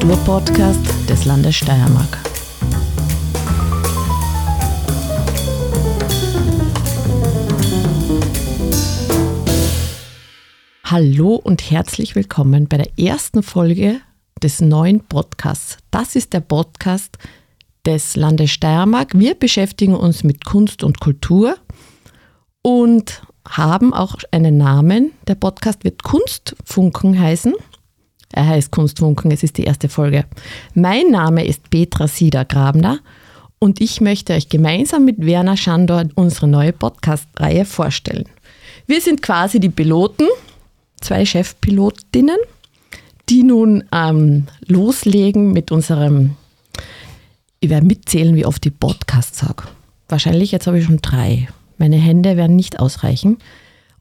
Kulturpodcast des Landes Steiermark. Hallo und herzlich willkommen bei der ersten Folge des neuen Podcasts. Das ist der Podcast des Landes Steiermark. Wir beschäftigen uns mit Kunst und Kultur und haben auch einen Namen. Der Podcast wird Kunstfunken heißen. Er heißt Kunstfunken, es ist die erste Folge. Mein Name ist Petra Sieder-Grabner und ich möchte euch gemeinsam mit Werner Schandor unsere neue Podcast-Reihe vorstellen. Wir sind quasi die Piloten, zwei Chefpilotinnen, die nun ähm, loslegen mit unserem, ich werde mitzählen, wie oft die Podcast sage. Wahrscheinlich jetzt habe ich schon drei. Meine Hände werden nicht ausreichen.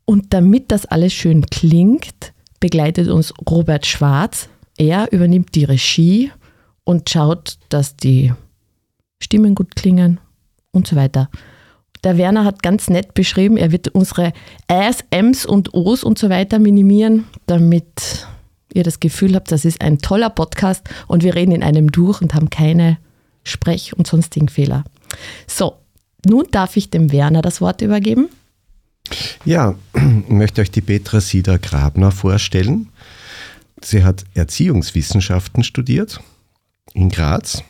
Und damit das alles schön klingt, begleitet uns Robert Schwarz. Er übernimmt die Regie und schaut, dass die Stimmen gut klingen und so weiter. Der Werner hat ganz nett beschrieben, er wird unsere Äs, Ms und Os und so weiter minimieren, damit ihr das Gefühl habt, das ist ein toller Podcast und wir reden in einem durch und haben keine Sprech- und sonstigen Fehler. So, nun darf ich dem Werner das Wort übergeben. Ja, ich möchte euch die Petra Sieder Grabner vorstellen. Sie hat Erziehungswissenschaften studiert in Graz.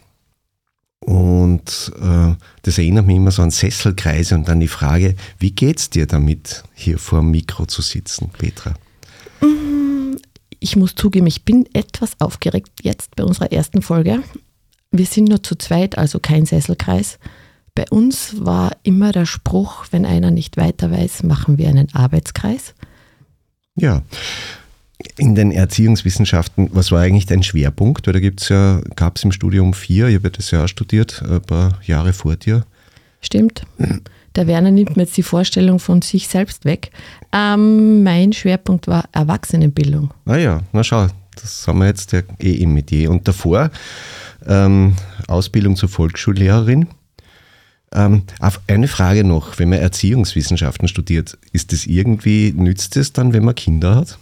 Und äh, das erinnert mich immer so an Sesselkreise und dann die Frage, wie geht's dir damit, hier vor dem Mikro zu sitzen, Petra? Mm, ich muss zugeben, ich bin etwas aufgeregt jetzt bei unserer ersten Folge. Wir sind nur zu zweit, also kein Sesselkreis. Bei uns war immer der Spruch, wenn einer nicht weiter weiß, machen wir einen Arbeitskreis. Ja. In den Erziehungswissenschaften, was war eigentlich dein Schwerpunkt? Weil da gibt's ja, gab es im Studium vier, ich habe das ja auch studiert, ein paar Jahre vor dir. Stimmt. Der Werner nimmt mir jetzt die Vorstellung von sich selbst weg. Ähm, mein Schwerpunkt war Erwachsenenbildung. Ah ja, na schau, das haben wir jetzt ja eh im Metier. Und davor ähm, Ausbildung zur Volksschullehrerin. Ähm, eine Frage noch, wenn man Erziehungswissenschaften studiert, ist das irgendwie, nützt es dann, wenn man Kinder hat?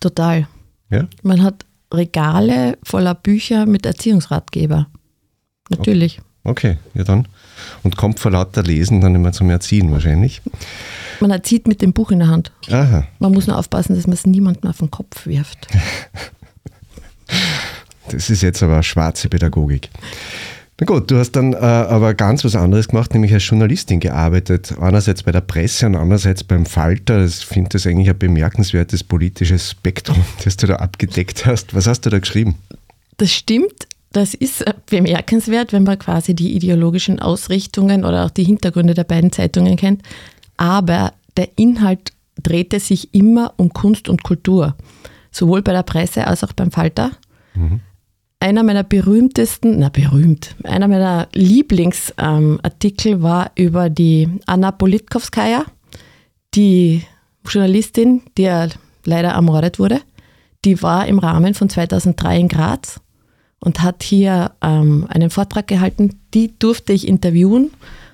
Total. Ja? Man hat Regale voller Bücher mit Erziehungsratgeber. Natürlich. Okay, ja dann. Und kommt vor lauter Lesen dann immer zum Erziehen wahrscheinlich. Man erzieht mit dem Buch in der Hand. Aha. Man muss nur aufpassen, dass man es niemandem auf den Kopf wirft. Das ist jetzt aber schwarze Pädagogik. Na gut, du hast dann äh, aber ganz was anderes gemacht, nämlich als Journalistin gearbeitet. Einerseits bei der Presse und andererseits beim Falter. Ich finde das eigentlich ein bemerkenswertes politisches Spektrum, das du da abgedeckt hast. Was hast du da geschrieben? Das stimmt. Das ist bemerkenswert, wenn man quasi die ideologischen Ausrichtungen oder auch die Hintergründe der beiden Zeitungen kennt. Aber der Inhalt drehte sich immer um Kunst und Kultur. Sowohl bei der Presse als auch beim Falter. Mhm einer meiner berühmtesten, na berühmt, einer meiner Lieblingsartikel ähm, war über die Anna Politkovskaya, die Journalistin, die ja leider ermordet wurde. Die war im Rahmen von 2003 in Graz und hat hier ähm, einen Vortrag gehalten. Die durfte ich interviewen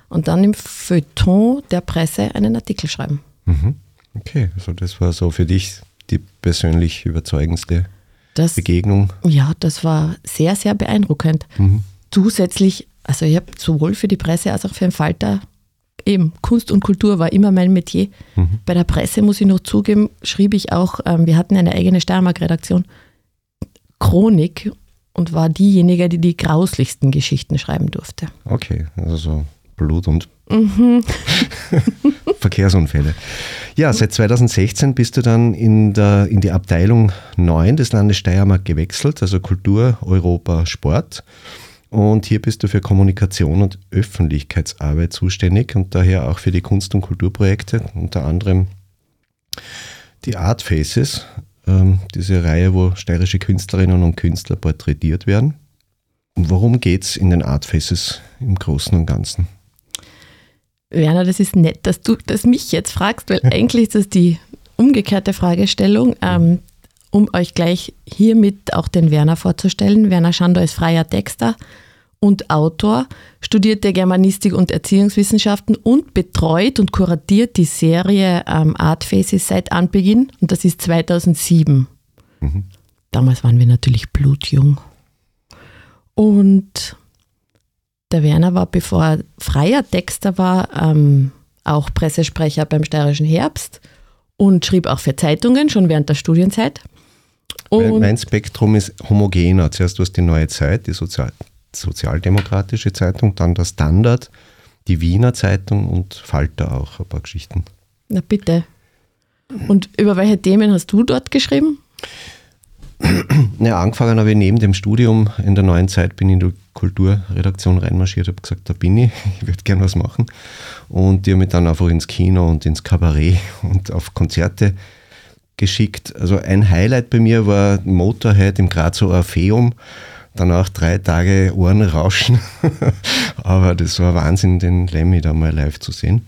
und dann im Feuilleton der Presse einen Artikel schreiben. Mhm. Okay, also das war so für dich die persönlich überzeugendste das, Begegnung? Ja, das war sehr, sehr beeindruckend. Mhm. Zusätzlich, also ich habe sowohl für die Presse als auch für den Falter eben Kunst und Kultur war immer mein Metier. Mhm. Bei der Presse muss ich noch zugeben, schrieb ich auch, ähm, wir hatten eine eigene Steiermark-Redaktion, Chronik und war diejenige, die die grauslichsten Geschichten schreiben durfte. Okay, also so Blut und mhm. Verkehrsunfälle. Ja, seit 2016 bist du dann in, der, in die Abteilung 9 des Landes Steiermark gewechselt, also Kultur, Europa, Sport. Und hier bist du für Kommunikation und Öffentlichkeitsarbeit zuständig und daher auch für die Kunst- und Kulturprojekte, unter anderem die Art Faces, ähm, diese Reihe, wo steirische Künstlerinnen und Künstler porträtiert werden. Worum geht es in den Art Faces im Großen und Ganzen? Werner, das ist nett, dass du das mich jetzt fragst, weil eigentlich ist das die umgekehrte Fragestellung. Ähm, um euch gleich hiermit auch den Werner vorzustellen. Werner Schandor ist freier Texter und Autor, studierte Germanistik und Erziehungswissenschaften und betreut und kuratiert die Serie ähm, Art Faces seit Anbeginn und das ist 2007. Mhm. damals waren wir natürlich blutjung. Und der Werner war, bevor er freier Texter war, ähm, auch Pressesprecher beim Steirischen Herbst und schrieb auch für Zeitungen, schon während der Studienzeit. Und mein Spektrum ist homogener. Zuerst war es die Neue Zeit, die Sozial sozialdemokratische Zeitung, dann der Standard, die Wiener Zeitung und Falter auch, ein paar Geschichten. Na bitte. Und über welche Themen hast du dort geschrieben? Ja, angefangen habe ich neben dem Studium in der neuen Zeit, bin ich in Kulturredaktion reinmarschiert, habe gesagt, da bin ich, ich würde gerne was machen. Und die haben mich dann einfach ins Kino und ins Kabarett und auf Konzerte geschickt. Also ein Highlight bei mir war Motorhead im Grazer Orpheum. Danach drei Tage Ohrenrauschen. Aber das war Wahnsinn, den Lemmy da mal live zu sehen.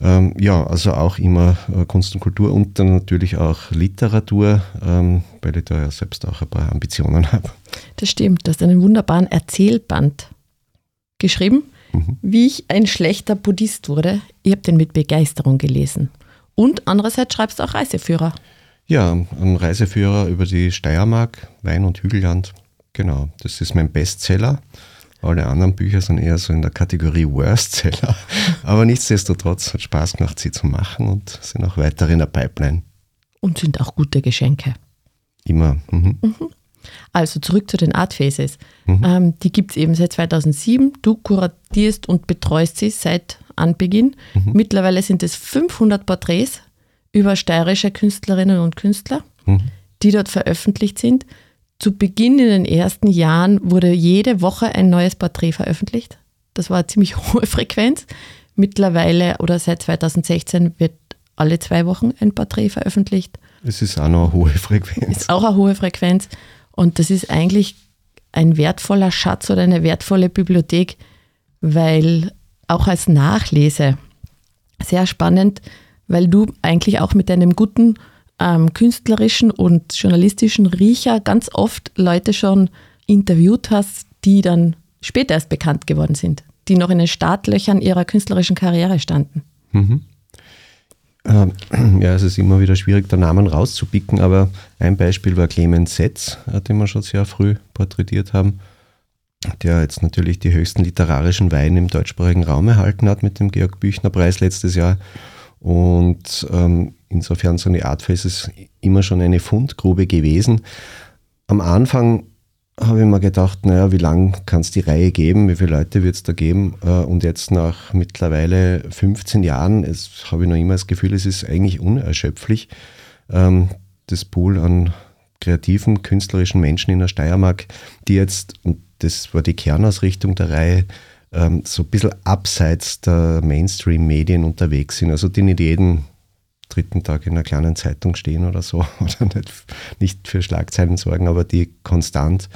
Ähm, ja, also auch immer äh, Kunst und Kultur und dann natürlich auch Literatur, ähm, weil ich da ja selbst auch ein paar Ambitionen habe. Das stimmt, du hast einen wunderbaren Erzählband geschrieben, mhm. wie ich ein schlechter Buddhist wurde. Ich habe den mit Begeisterung gelesen. Und andererseits schreibst du auch Reiseführer. Ja, ein Reiseführer über die Steiermark, Wein- und Hügelland. Genau, das ist mein Bestseller. Alle anderen Bücher sind eher so in der Kategorie Worstseller. Aber nichtsdestotrotz hat Spaß gemacht, sie zu machen und sind auch weiter in der Pipeline. Und sind auch gute Geschenke. Immer. Mhm. Mhm. Also zurück zu den Art Faces. Mhm. Ähm, die gibt es eben seit 2007. Du kuratierst und betreust sie seit Anbeginn. Mhm. Mittlerweile sind es 500 Porträts über steirische Künstlerinnen und Künstler, mhm. die dort veröffentlicht sind. Zu Beginn in den ersten Jahren wurde jede Woche ein neues Porträt veröffentlicht. Das war eine ziemlich hohe Frequenz. Mittlerweile oder seit 2016 wird alle zwei Wochen ein Porträt veröffentlicht. Es ist auch noch eine hohe Frequenz. Ist auch eine hohe Frequenz. Und das ist eigentlich ein wertvoller Schatz oder eine wertvolle Bibliothek, weil auch als Nachlese sehr spannend, weil du eigentlich auch mit deinem guten ähm, künstlerischen und journalistischen Riecher ganz oft Leute schon interviewt hast, die dann später erst bekannt geworden sind, die noch in den Startlöchern ihrer künstlerischen Karriere standen. Mhm. Ähm, ja, es ist immer wieder schwierig, da Namen rauszupicken, aber ein Beispiel war Clemens Setz, äh, den wir schon sehr früh porträtiert haben, der jetzt natürlich die höchsten literarischen Weine im deutschsprachigen Raum erhalten hat mit dem Georg Büchner Preis letztes Jahr. Und ähm, insofern so eine Art Faces immer schon eine Fundgrube gewesen. Am Anfang habe ich mir gedacht, naja, wie lange kann es die Reihe geben, wie viele Leute wird es da geben? Äh, und jetzt nach mittlerweile 15 Jahren habe ich noch immer das Gefühl, es ist eigentlich unerschöpflich. Ähm, das Pool an kreativen, künstlerischen Menschen in der Steiermark, die jetzt, und das war die Kernausrichtung der Reihe, ähm, so ein bisschen abseits der Mainstream-Medien unterwegs sind. Also die nicht jeden dritten Tag in einer kleinen Zeitung stehen oder so oder nicht, nicht für Schlagzeilen sorgen, aber die konstant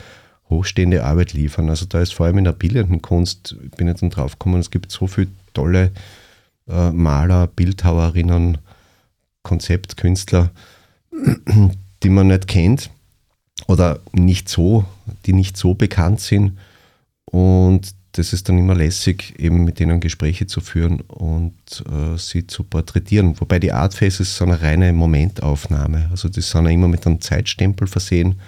hochstehende Arbeit liefern. Also da ist vor allem in der bildenden Kunst, ich bin jetzt dann drauf gekommen, es gibt so viele tolle äh, Maler, Bildhauerinnen, Konzeptkünstler, die man nicht kennt oder nicht so, die nicht so bekannt sind und das ist dann immer lässig, eben mit denen Gespräche zu führen und äh, sie zu porträtieren. Wobei die Artfaces sind eine reine Momentaufnahme. Also die sind immer mit einem Zeitstempel versehen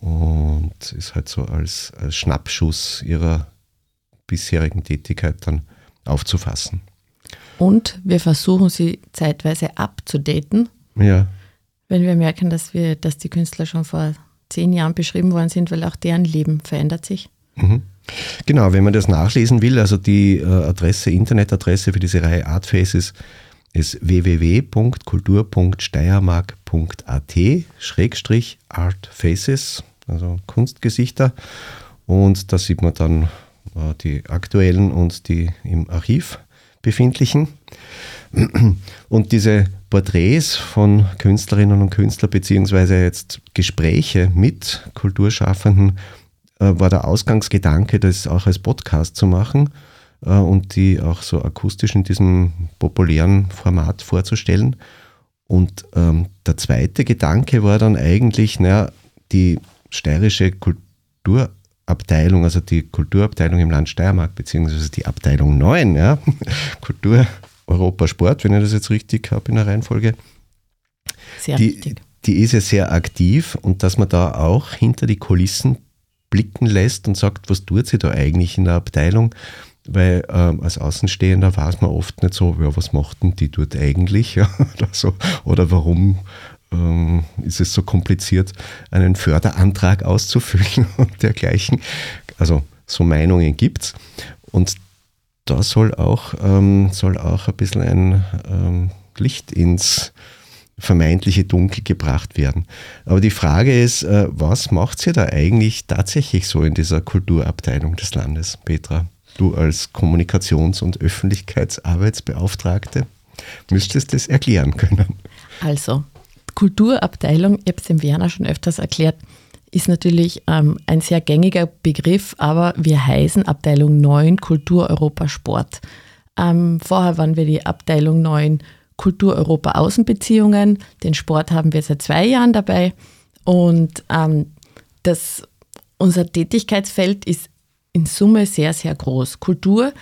und ist halt so als, als Schnappschuss ihrer bisherigen Tätigkeit dann aufzufassen. Und wir versuchen sie zeitweise abzudaten. Ja. Wenn wir merken, dass wir, dass die Künstler schon vor zehn Jahren beschrieben worden sind, weil auch deren Leben verändert sich. Mhm. Genau, wenn man das nachlesen will, also die äh, Adresse, Internetadresse für diese Reihe Artfaces ist www.kultur.steiermark.at Schrägstrich Artfaces, also Kunstgesichter. Und da sieht man dann äh, die aktuellen und die im Archiv befindlichen. Und diese Porträts von Künstlerinnen und Künstlern beziehungsweise jetzt Gespräche mit Kulturschaffenden war der Ausgangsgedanke, das auch als Podcast zu machen äh, und die auch so akustisch in diesem populären Format vorzustellen. Und ähm, der zweite Gedanke war dann eigentlich, naja, die steirische Kulturabteilung, also die Kulturabteilung im Land Steiermark, beziehungsweise die Abteilung 9, ja, Kultur, Europa, Sport, wenn ich das jetzt richtig habe in der Reihenfolge. Sehr die, richtig die ist ja sehr aktiv und dass man da auch hinter die Kulissen blicken lässt und sagt, was tut sie da eigentlich in der Abteilung? Weil ähm, als Außenstehender weiß man oft nicht so, ja, was macht denn die dort eigentlich? Oder, so. oder warum ähm, ist es so kompliziert, einen Förderantrag auszufüllen und dergleichen. Also so Meinungen gibt es. Und da soll auch, ähm, soll auch ein bisschen ein ähm, Licht ins vermeintliche Dunkel gebracht werden. Aber die Frage ist, äh, was macht ihr da eigentlich tatsächlich so in dieser Kulturabteilung des Landes, Petra? Du als Kommunikations- und Öffentlichkeitsarbeitsbeauftragte müsstest es erklären können. Also, Kulturabteilung, ich habe es dem Werner schon öfters erklärt, ist natürlich ähm, ein sehr gängiger Begriff, aber wir heißen Abteilung 9 Kultur Europa Sport. Ähm, vorher waren wir die Abteilung 9 Kultur Europa Außenbeziehungen. Den Sport haben wir seit zwei Jahren dabei. Und ähm, das, unser Tätigkeitsfeld ist in Summe sehr, sehr groß. Kultur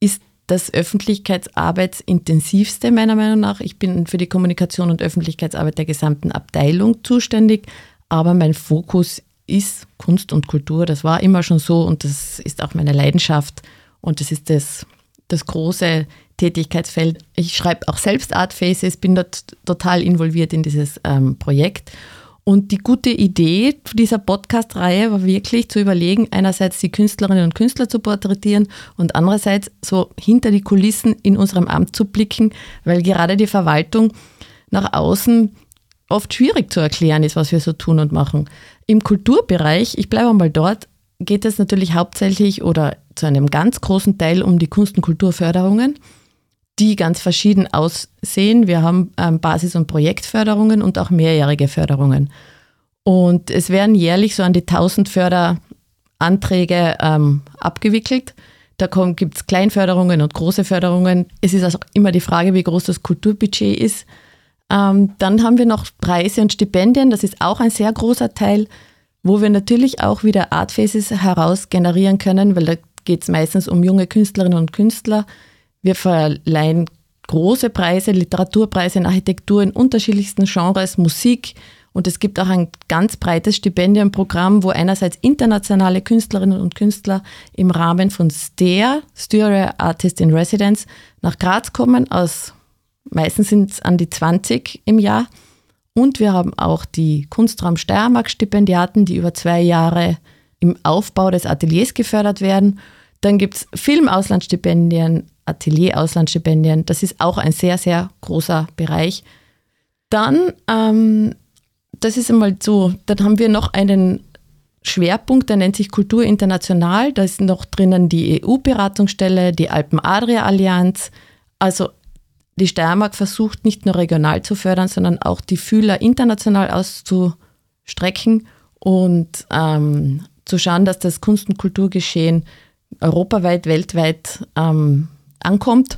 ist das öffentlichkeitsarbeitsintensivste meiner Meinung nach. Ich bin für die Kommunikation und Öffentlichkeitsarbeit der gesamten Abteilung zuständig, aber mein Fokus ist Kunst und Kultur. Das war immer schon so und das ist auch meine Leidenschaft und das ist das, das große Tätigkeitsfeld. Ich schreibe auch selbst Art Faces, bin dort total involviert in dieses ähm, Projekt. Und die gute Idee dieser Podcast-Reihe war wirklich zu überlegen, einerseits die Künstlerinnen und Künstler zu porträtieren und andererseits so hinter die Kulissen in unserem Amt zu blicken, weil gerade die Verwaltung nach außen oft schwierig zu erklären ist, was wir so tun und machen. Im Kulturbereich, ich bleibe mal dort, geht es natürlich hauptsächlich oder zu einem ganz großen Teil um die Kunst- und Kulturförderungen die ganz verschieden aussehen. Wir haben ähm, Basis- und Projektförderungen und auch mehrjährige Förderungen. Und es werden jährlich so an die 1000 Förderanträge ähm, abgewickelt. Da gibt es Kleinförderungen und große Förderungen. Es ist also immer die Frage, wie groß das Kulturbudget ist. Ähm, dann haben wir noch Preise und Stipendien. Das ist auch ein sehr großer Teil, wo wir natürlich auch wieder Artfaces heraus generieren können, weil da geht es meistens um junge Künstlerinnen und Künstler, wir verleihen große Preise, Literaturpreise in Architektur in unterschiedlichsten Genres, Musik. Und es gibt auch ein ganz breites Stipendienprogramm, wo einerseits internationale Künstlerinnen und Künstler im Rahmen von STER, Styria Artist in Residence, nach Graz kommen. Aus, meistens sind es an die 20 im Jahr. Und wir haben auch die Kunstraum Steiermark-Stipendiaten, die über zwei Jahre im Aufbau des Ateliers gefördert werden. Dann gibt es Filmauslandsstipendien, Atelier-Auslandsstipendien. Das ist auch ein sehr, sehr großer Bereich. Dann, ähm, das ist einmal so, dann haben wir noch einen Schwerpunkt, der nennt sich Kultur international. Da ist noch drinnen die EU-Beratungsstelle, die Alpen-Adria-Allianz. Also die Steiermark versucht nicht nur regional zu fördern, sondern auch die Fühler international auszustrecken und ähm, zu schauen, dass das Kunst- und Kulturgeschehen europaweit, weltweit ähm, ankommt.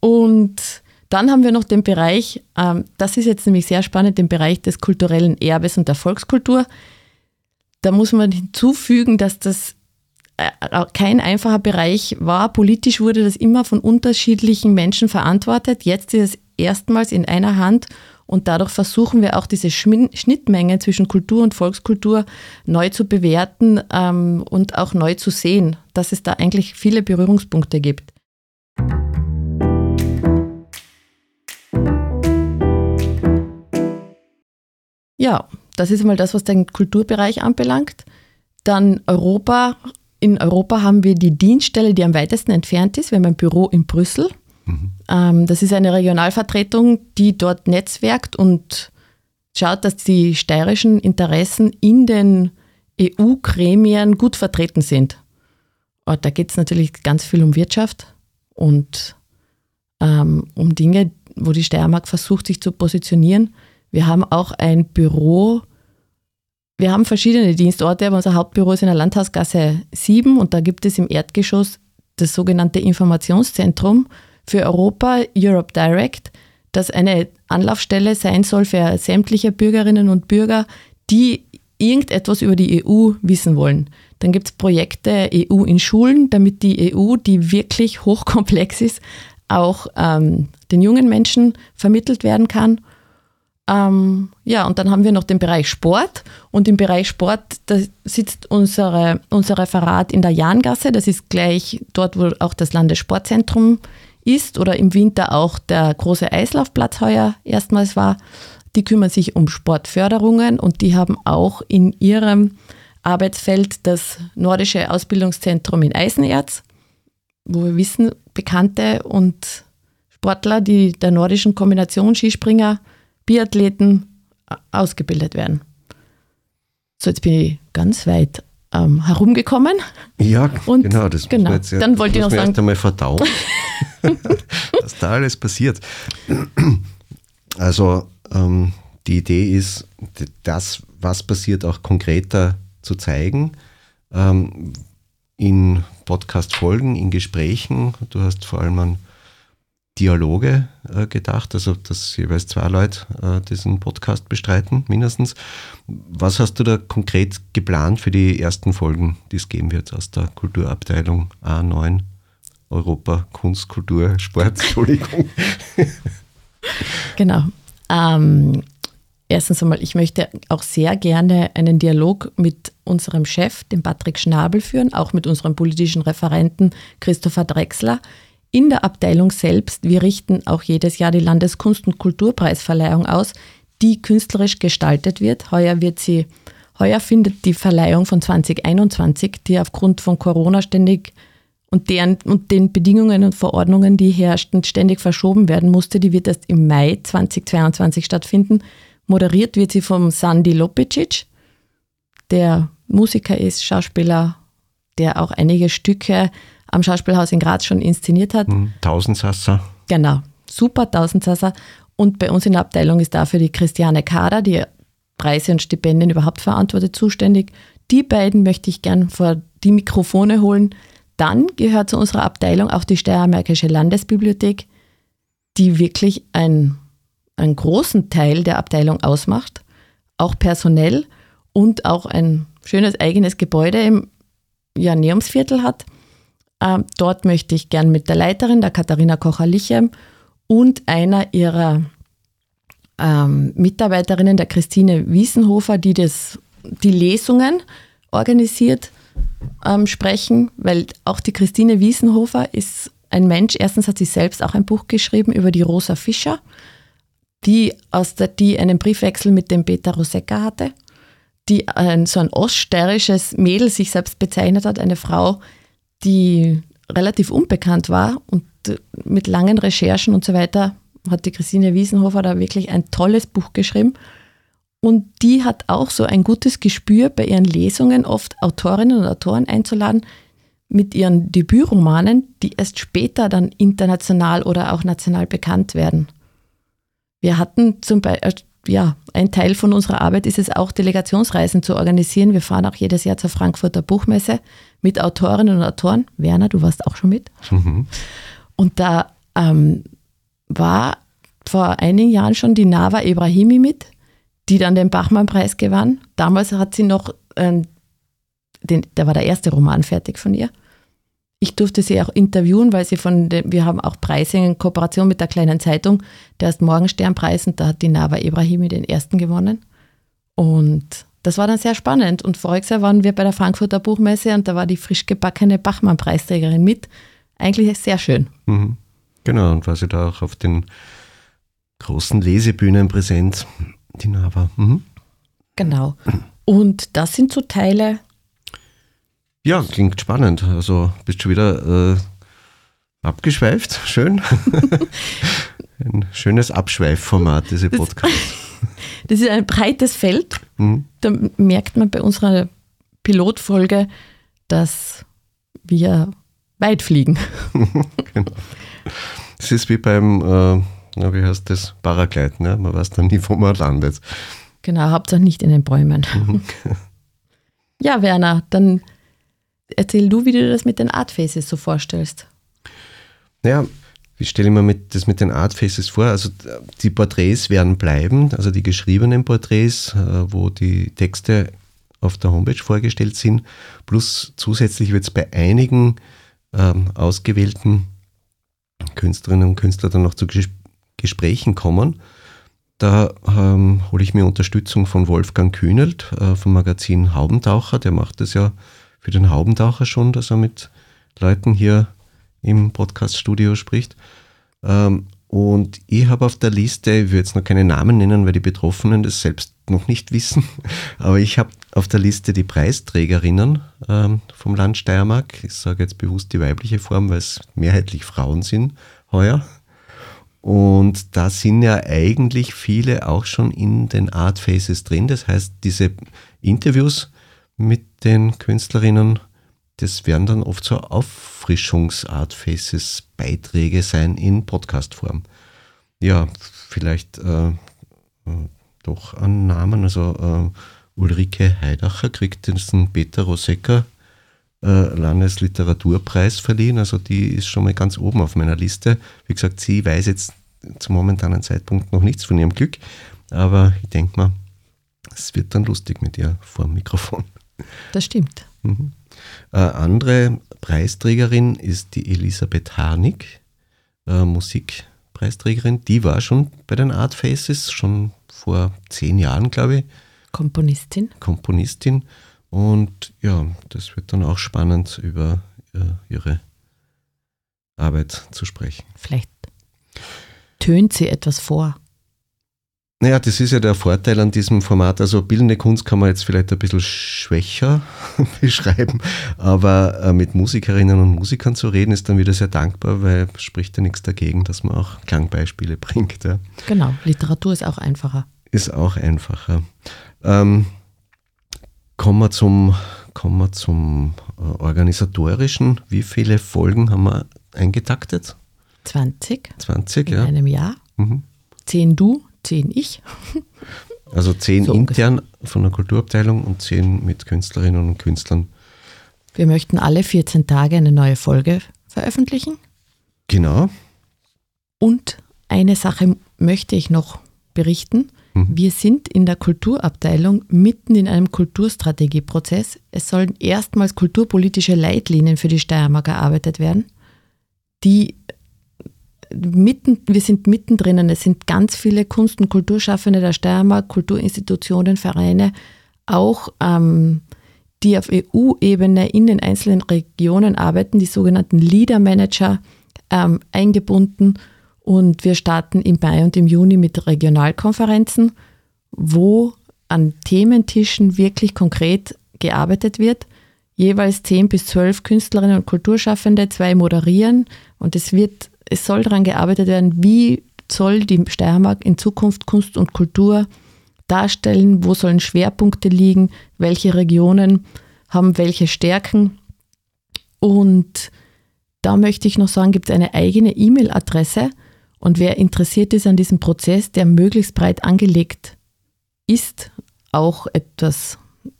Und dann haben wir noch den Bereich, ähm, das ist jetzt nämlich sehr spannend, den Bereich des kulturellen Erbes und der Volkskultur. Da muss man hinzufügen, dass das kein einfacher Bereich war. Politisch wurde das immer von unterschiedlichen Menschen verantwortet. Jetzt ist es erstmals in einer Hand und dadurch versuchen wir auch diese Schnittmenge zwischen Kultur und Volkskultur neu zu bewerten ähm, und auch neu zu sehen, dass es da eigentlich viele Berührungspunkte gibt. Ja, das ist mal das, was den Kulturbereich anbelangt. Dann Europa. In Europa haben wir die Dienststelle, die am weitesten entfernt ist. Wir haben ein Büro in Brüssel. Mhm. Ähm, das ist eine Regionalvertretung, die dort netzwerkt und schaut, dass die steirischen Interessen in den EU-Gremien gut vertreten sind. Und da geht es natürlich ganz viel um Wirtschaft und ähm, um Dinge, wo die Steiermark versucht, sich zu positionieren. Wir haben auch ein Büro, wir haben verschiedene Dienstorte, aber unser Hauptbüro ist in der Landhausgasse 7 und da gibt es im Erdgeschoss das sogenannte Informationszentrum für Europa, Europe Direct, das eine Anlaufstelle sein soll für sämtliche Bürgerinnen und Bürger, die irgendetwas über die EU wissen wollen. Dann gibt es Projekte EU in Schulen, damit die EU, die wirklich hochkomplex ist, auch ähm, den jungen Menschen vermittelt werden kann. Ähm, ja, und dann haben wir noch den Bereich Sport. Und im Bereich Sport, da sitzt unsere, unser Referat in der Jahngasse. Das ist gleich dort, wo auch das Landessportzentrum ist oder im Winter auch der große Eislaufplatz heuer erstmals war. Die kümmern sich um Sportförderungen und die haben auch in ihrem Arbeitsfeld das Nordische Ausbildungszentrum in Eisenerz, wo wir wissen, Bekannte und Sportler, die der nordischen Kombination Skispringer, Biathleten ausgebildet werden. So, jetzt bin ich ganz weit ähm, herumgekommen. Ja, und genau, das genau. Jetzt, dann wollte ich noch sagen. Erst einmal verdauen, was da alles passiert. Also ähm, die Idee ist, das, was passiert, auch konkreter zu zeigen. Ähm, in Podcast-Folgen, in Gesprächen. Du hast vor allem an Dialoge äh, gedacht, also dass jeweils zwei Leute äh, diesen Podcast bestreiten, mindestens. Was hast du da konkret geplant für die ersten Folgen, die es geben wird aus der Kulturabteilung A9? Europa, Kunst, Kultur, Sport, Entschuldigung. genau. Ähm, erstens einmal, ich möchte auch sehr gerne einen Dialog mit unserem Chef, dem Patrick Schnabel, führen, auch mit unserem politischen Referenten Christopher Drexler in der Abteilung selbst. Wir richten auch jedes Jahr die Landeskunst- und Kulturpreisverleihung aus, die künstlerisch gestaltet wird. Heuer wird sie, heuer findet die Verleihung von 2021, die aufgrund von Corona ständig und, deren, und den Bedingungen und Verordnungen, die herrschten, ständig verschoben werden musste, die wird erst im Mai 2022 stattfinden. Moderiert wird sie vom Sandy Lopicic, der Musiker ist, Schauspieler, der auch einige Stücke am Schauspielhaus in Graz schon inszeniert hat. Hm, Tausendsasser. Genau, super Tausendsasser. Und bei uns in der Abteilung ist dafür die Christiane Kader, die Preise und Stipendien überhaupt verantwortet, zuständig. Die beiden möchte ich gern vor die Mikrofone holen. Dann gehört zu unserer Abteilung auch die Steiermärkische Landesbibliothek, die wirklich ein, einen großen Teil der Abteilung ausmacht, auch personell und auch ein schönes eigenes Gebäude im Janeumsviertel hat. Ähm, dort möchte ich gern mit der Leiterin, der Katharina Kocher-Lichem, und einer ihrer ähm, Mitarbeiterinnen, der Christine Wiesenhofer, die das, die Lesungen organisiert, ähm, sprechen, weil auch die Christine Wiesenhofer ist ein Mensch, erstens hat sie selbst auch ein Buch geschrieben über die Rosa Fischer, die, aus der, die einen Briefwechsel mit dem Peter Rosecca hatte, die ein, so ein oststeirisches Mädel sich selbst bezeichnet hat, eine Frau, die relativ unbekannt war und mit langen Recherchen und so weiter hat die Christine Wiesenhofer da wirklich ein tolles Buch geschrieben. Und die hat auch so ein gutes Gespür bei ihren Lesungen, oft Autorinnen und Autoren einzuladen, mit ihren Debütromanen, die erst später dann international oder auch national bekannt werden. Wir hatten zum Beispiel, äh, ja, ein Teil von unserer Arbeit ist es auch, Delegationsreisen zu organisieren. Wir fahren auch jedes Jahr zur Frankfurter Buchmesse mit Autorinnen und Autoren. Werner, du warst auch schon mit. Mhm. Und da ähm, war vor einigen Jahren schon die Nava Ibrahimi mit, die dann den Bachmann-Preis gewann. Damals hat sie noch, ähm, den, da war der erste Roman fertig von ihr. Ich durfte sie auch interviewen, weil sie von, den, wir haben auch Preise in Kooperation mit der kleinen Zeitung, der ist Morgensternpreis und da hat die Nava Ibrahimi den ersten gewonnen. Und das war dann sehr spannend. Und voriges Jahr waren wir bei der Frankfurter Buchmesse und da war die frisch gebackene Bachmann-Preisträgerin mit. Eigentlich sehr schön. Mhm. Genau, und war sie da auch auf den großen Lesebühnen präsent, die Nava. Mhm. Genau. Und das sind so Teile. Ja, klingt spannend. Also bist du wieder äh, abgeschweift. Schön. Ein schönes Abschweifformat, diese Podcast. Das ist ein breites Feld. Mhm. Da merkt man bei unserer Pilotfolge, dass wir weit fliegen. genau. Es ist wie beim, äh, wie heißt das, Paragleiten. Ja? Man weiß dann nie, wo man landet. Genau, Hauptsache nicht in den Bäumen. Mhm. ja, Werner, dann erzähl du, wie du das mit den Art Faces so vorstellst. Ja, ich stelle mir mit, das mit den Art Faces vor. Also die Porträts werden bleiben, also die geschriebenen Porträts, äh, wo die Texte auf der Homepage vorgestellt sind. Plus zusätzlich wird es bei einigen ähm, ausgewählten Künstlerinnen und Künstlern dann noch zu Ges Gesprächen kommen. Da ähm, hole ich mir Unterstützung von Wolfgang Kühnelt äh, vom Magazin Haubentaucher. Der macht das ja für den Haubentaucher schon, dass er mit Leuten hier im Podcaststudio spricht. Ähm, und ich habe auf der Liste, ich will jetzt noch keine Namen nennen, weil die Betroffenen das selbst noch nicht wissen, aber ich habe auf der Liste die Preisträgerinnen ähm, vom Land Steiermark. Ich sage jetzt bewusst die weibliche Form, weil es mehrheitlich Frauen sind heuer. Und da sind ja eigentlich viele auch schon in den Art Faces drin. Das heißt, diese Interviews mit den Künstlerinnen, das werden dann oft so Auffrischungsart Faces Beiträge sein in Podcastform. Ja, vielleicht äh, äh doch an Namen. Also äh, Ulrike Heidacher kriegt den Peter Rosecker äh, Landesliteraturpreis verliehen. Also die ist schon mal ganz oben auf meiner Liste. Wie gesagt, sie weiß jetzt zum momentanen Zeitpunkt noch nichts von ihrem Glück, aber ich denke mal, es wird dann lustig mit ihr vor dem Mikrofon. Das stimmt. Mhm. Äh, andere Preisträgerin ist die Elisabeth Harnik, äh, Musikpreisträgerin. Die war schon bei den Art Faces, schon vor zehn Jahren, glaube ich. Komponistin. Komponistin. Und ja, das wird dann auch spannend, über äh, ihre Arbeit zu sprechen. Vielleicht tönt sie etwas vor. Naja, das ist ja der Vorteil an diesem Format. Also bildende Kunst kann man jetzt vielleicht ein bisschen schwächer beschreiben, aber äh, mit Musikerinnen und Musikern zu reden ist dann wieder sehr dankbar, weil spricht ja nichts dagegen, dass man auch Klangbeispiele bringt. Ja. Genau, Literatur ist auch einfacher. Ist auch einfacher. Ähm, Kommen wir zum, kommen wir zum äh, organisatorischen. Wie viele Folgen haben wir eingetaktet? 20. 20, in ja. In einem Jahr. Mhm. Zehn du, zehn ich. Also zehn so intern ungefähr. von der Kulturabteilung und zehn mit Künstlerinnen und Künstlern. Wir möchten alle 14 Tage eine neue Folge veröffentlichen. Genau. Und eine Sache möchte ich noch berichten. Mhm. Wir sind in der Kulturabteilung mitten in einem Kulturstrategieprozess. Es sollen erstmals kulturpolitische Leitlinien für die Steiermark erarbeitet werden, die mitten, wir sind mittendrin. Es sind ganz viele Kunst- und Kulturschaffende der Steiermark, Kulturinstitutionen, Vereine, auch ähm, die auf EU-Ebene in den einzelnen Regionen arbeiten, die sogenannten Leader Manager ähm, eingebunden und wir starten im Mai und im Juni mit Regionalkonferenzen, wo an Thementischen wirklich konkret gearbeitet wird. Jeweils zehn bis zwölf Künstlerinnen und Kulturschaffende, zwei moderieren. Und es wird, es soll daran gearbeitet werden, wie soll die Steiermark in Zukunft Kunst und Kultur darstellen, wo sollen Schwerpunkte liegen, welche Regionen haben welche Stärken. Und da möchte ich noch sagen, gibt es eine eigene E-Mail-Adresse, und wer interessiert ist an diesem Prozess, der möglichst breit angelegt ist, auch etwas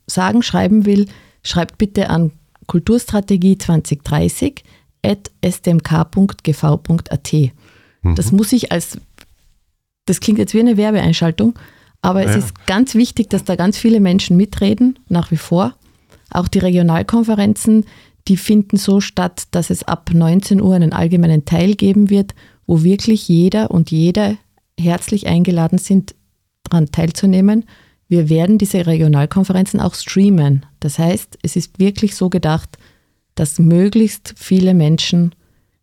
sagen, schreiben will, schreibt bitte an Kulturstrategie 2030 at stmk.gv.at. Mhm. Das muss ich als, das klingt jetzt wie eine Werbeeinschaltung, aber ja. es ist ganz wichtig, dass da ganz viele Menschen mitreden, nach wie vor. Auch die Regionalkonferenzen, die finden so statt, dass es ab 19 Uhr einen allgemeinen Teil geben wird wo wirklich jeder und jede herzlich eingeladen sind, daran teilzunehmen. Wir werden diese Regionalkonferenzen auch streamen. Das heißt, es ist wirklich so gedacht, dass möglichst viele Menschen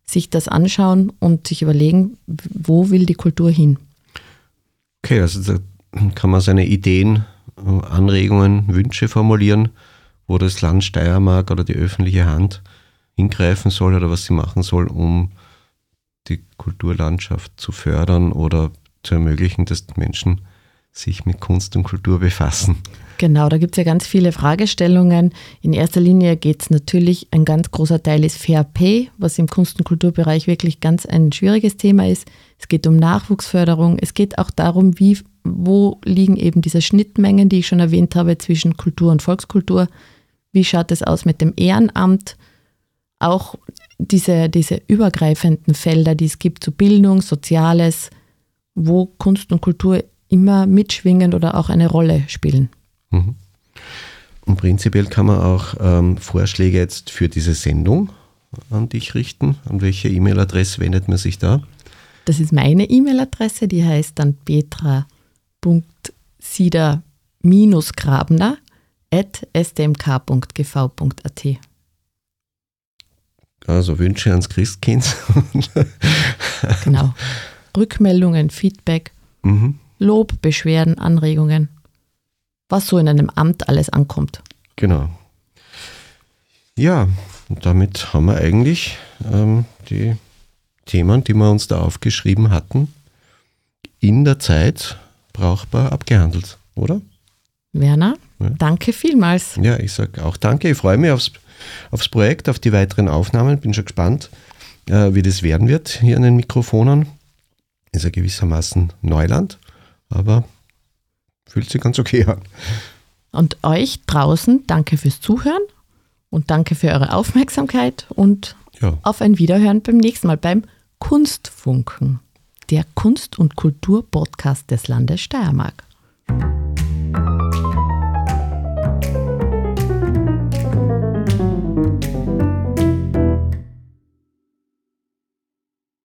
sich das anschauen und sich überlegen, wo will die Kultur hin. Okay, also da kann man seine Ideen, Anregungen, Wünsche formulieren, wo das Land Steiermark oder die öffentliche Hand hingreifen soll oder was sie machen soll, um die Kulturlandschaft zu fördern oder zu ermöglichen, dass Menschen sich mit Kunst und Kultur befassen. Genau, da gibt es ja ganz viele Fragestellungen. In erster Linie geht es natürlich, ein ganz großer Teil ist Fair Pay, was im Kunst- und Kulturbereich wirklich ganz ein schwieriges Thema ist. Es geht um Nachwuchsförderung. Es geht auch darum, wie, wo liegen eben diese Schnittmengen, die ich schon erwähnt habe, zwischen Kultur und Volkskultur. Wie schaut es aus mit dem Ehrenamt? Auch diese, diese übergreifenden Felder, die es gibt zu Bildung, Soziales, wo Kunst und Kultur immer mitschwingen oder auch eine Rolle spielen. Mhm. Und prinzipiell kann man auch ähm, Vorschläge jetzt für diese Sendung an dich richten. An welche E-Mail-Adresse wendet man sich da? Das ist meine E-Mail-Adresse, die heißt dann Petra sieder-grabner at stmk.gv.at. Also Wünsche ans Christkind. genau. Rückmeldungen, Feedback, mhm. Lob, Beschwerden, Anregungen, was so in einem Amt alles ankommt. Genau. Ja, und damit haben wir eigentlich ähm, die Themen, die wir uns da aufgeschrieben hatten, in der Zeit brauchbar abgehandelt, oder? Werner, ja. danke vielmals. Ja, ich sage auch danke. Ich freue mich aufs, aufs Projekt, auf die weiteren Aufnahmen. Bin schon gespannt, äh, wie das werden wird hier an den Mikrofonen. Ist ja gewissermaßen Neuland, aber fühlt sich ganz okay an. Und euch draußen danke fürs Zuhören und danke für eure Aufmerksamkeit und ja. auf ein Wiederhören beim nächsten Mal beim Kunstfunken, der Kunst- und Kultur-Podcast des Landes Steiermark.